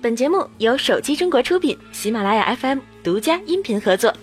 本节目由手机中国出品，喜马拉雅 FM 独家音频合作。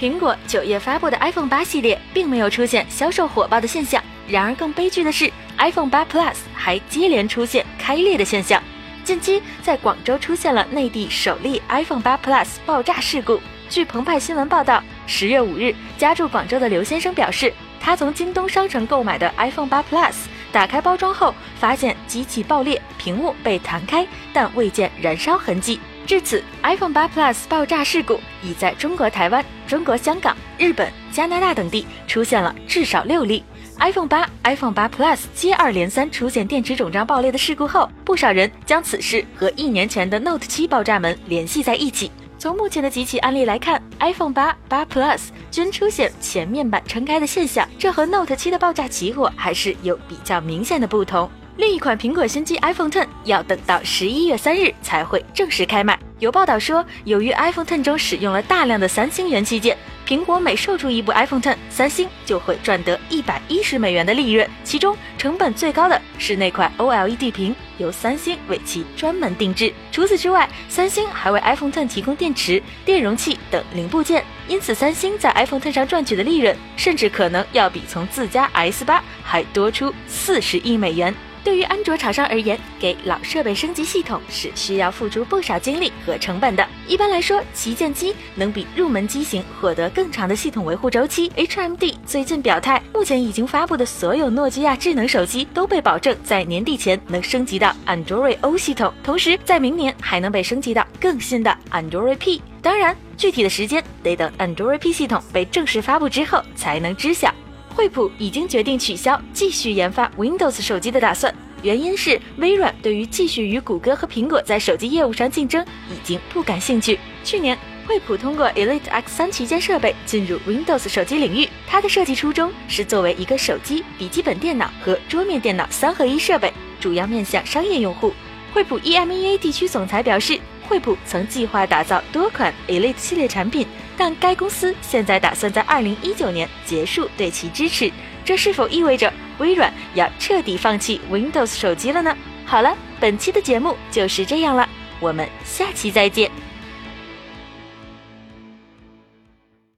苹果九月发布的 iPhone 八系列并没有出现销售火爆的现象，然而更悲剧的是，iPhone 八 Plus 还接连出现开裂的现象。近期在广州出现了内地首例 iPhone 八 Plus 爆炸事故。据澎湃新闻报道，十月五日，家住广州的刘先生表示，他从京东商城购买的 iPhone 八 Plus。打开包装后，发现机器爆裂，屏幕被弹开，但未见燃烧痕迹。至此，iPhone 8 Plus 爆炸事故已在中国台湾、中国香港、日本、加拿大等地出现了至少六例。iPhone 8、iPhone 8 Plus 接二连三出现电池肿胀爆裂的事故后，不少人将此事和一年前的 Note 7爆炸门联系在一起。从目前的几起案例来看，iPhone 八、八 Plus 均出现前面板撑开的现象，这和 Note 七的爆炸起火还是有比较明显的不同。另一款苹果新机 iPhone Ten 要等到十一月三日才会正式开卖。有报道说，由于 iPhone Ten 中使用了大量的三星元器件。苹果每售出一部 iPhone Ten，三星就会赚得一百一十美元的利润，其中成本最高的是那块 OLED 屏，由三星为其专门定制。除此之外，三星还为 iPhone Ten 提供电池、电容器等零部件，因此三星在 iPhone Ten 上赚取的利润，甚至可能要比从自家 S 八还多出四十亿美元。对于安卓厂商而言，给老设备升级系统是需要付出不少精力和成本的。一般来说，旗舰机能比入门机型获得更长的系统维护周期。HMD 最近表态，目前已经发布的所有诺基亚智能手机都被保证在年底前能升级到 Android O 系统，同时在明年还能被升级到更新的 Android P。当然，具体的时间得等 Android P 系统被正式发布之后才能知晓。惠普已经决定取消继续研发 Windows 手机的打算，原因是微软对于继续与谷歌和苹果在手机业务上竞争已经不感兴趣。去年，惠普通过 Elite X 三旗舰设备进入 Windows 手机领域，它的设计初衷是作为一个手机、笔记本电脑和桌面电脑三合一设备，主要面向商业用户。惠普 EMEA 地区总裁表示。惠普曾计划打造多款 Elite 系列产品，但该公司现在打算在2019年结束对其支持。这是否意味着微软要彻底放弃 Windows 手机了呢？好了，本期的节目就是这样了，我们下期再见。